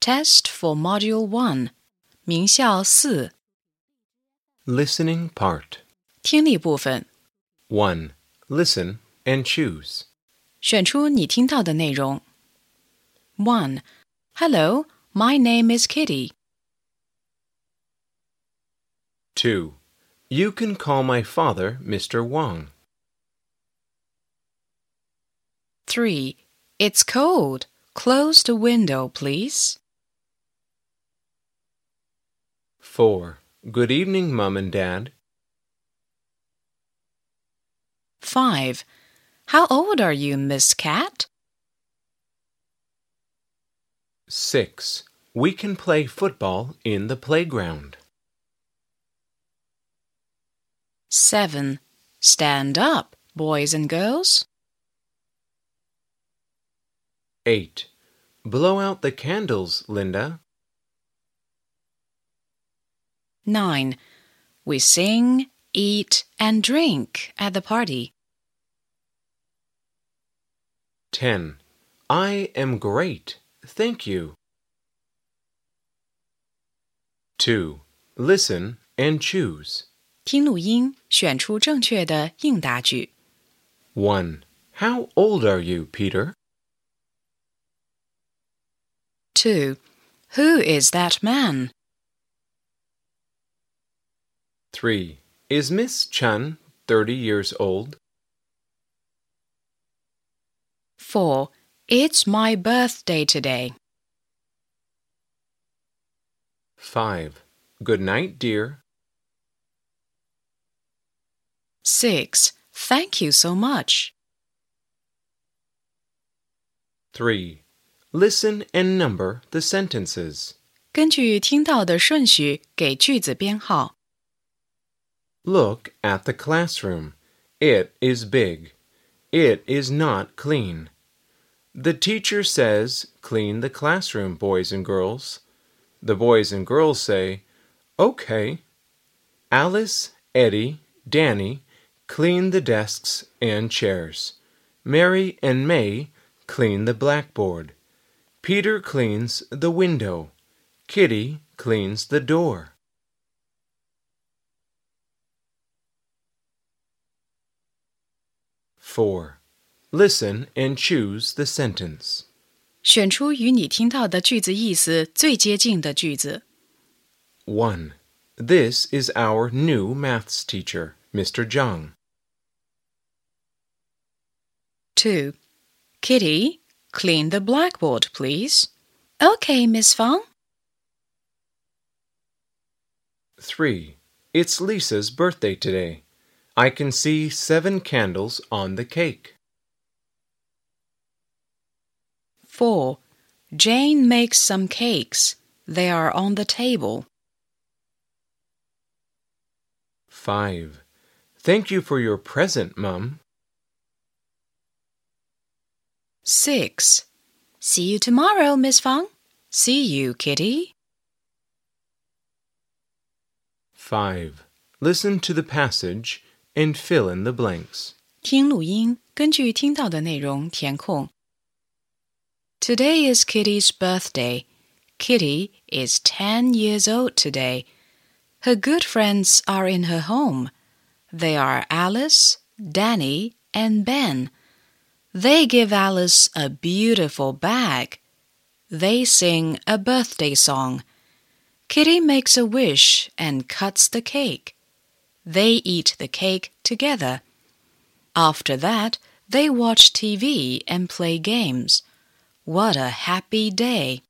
Test for Module 1, 名校四 Listening part. 听力部分， 1. Listen and choose. 选出你听到的内容。One, Hello, my name is Kitty. 2. You can call my father Mr. Wang. Three, It's cold. Close the window, please. 4. Good evening, Mum and Dad. Five, How old are you, Miss Cat? 6. We can play football in the playground. Seven, Stand up, boys and girls. 8. Blow out the candles, Linda. Nine, We sing, eat, and drink at the party. 10. I am great. Thank you. 2. Listen and choose. 听录音，选出正确的应答句。 1. How old are you, Peter? Two, Who is that man? 3. Is Miss Chun 30 years old? Four, It's my birthday today. 5. Good night, dear. Six, Thank you so much. 3. Listen and number the sentences. 根据听到的顺序给句子编号。 Look at the classroom. It is big. It is not clean. The teacher says, Clean the classroom, boys and girls. The boys and girls say, Okay. Alice, Eddie, Danny clean the desks and chairs. Mary and May clean the blackboard. Peter cleans the window. Kitty cleans the door. Four. Listen and choose the sentence. 选出与你听到的句子意思最接近的句子。 1. This is our new maths teacher, Mr. Zhang. Two, Kitty, clean the blackboard, please. Okay, Miss Fang. 3. It's Lisa's birthday today. I can see seven candles on the cake. Four, Jane makes some cakes. They are on the table. 5. Thank you for your present, Mum. Six, See you tomorrow, Miss Fang. See you, Kitty. 5. Listen to the passage and fill in the blanks. 听录音，根据听到的内容填空。Today is Kitty's birthday. Kitty is 10 years old today. Her good friends are in her home. They are Alice, Danny, and Ben. They give Alice a beautiful bag. They sing a birthday song. Kitty makes a wish and cuts the cake. They eat the cake together. After that, they watch TV and play games. What a happy day!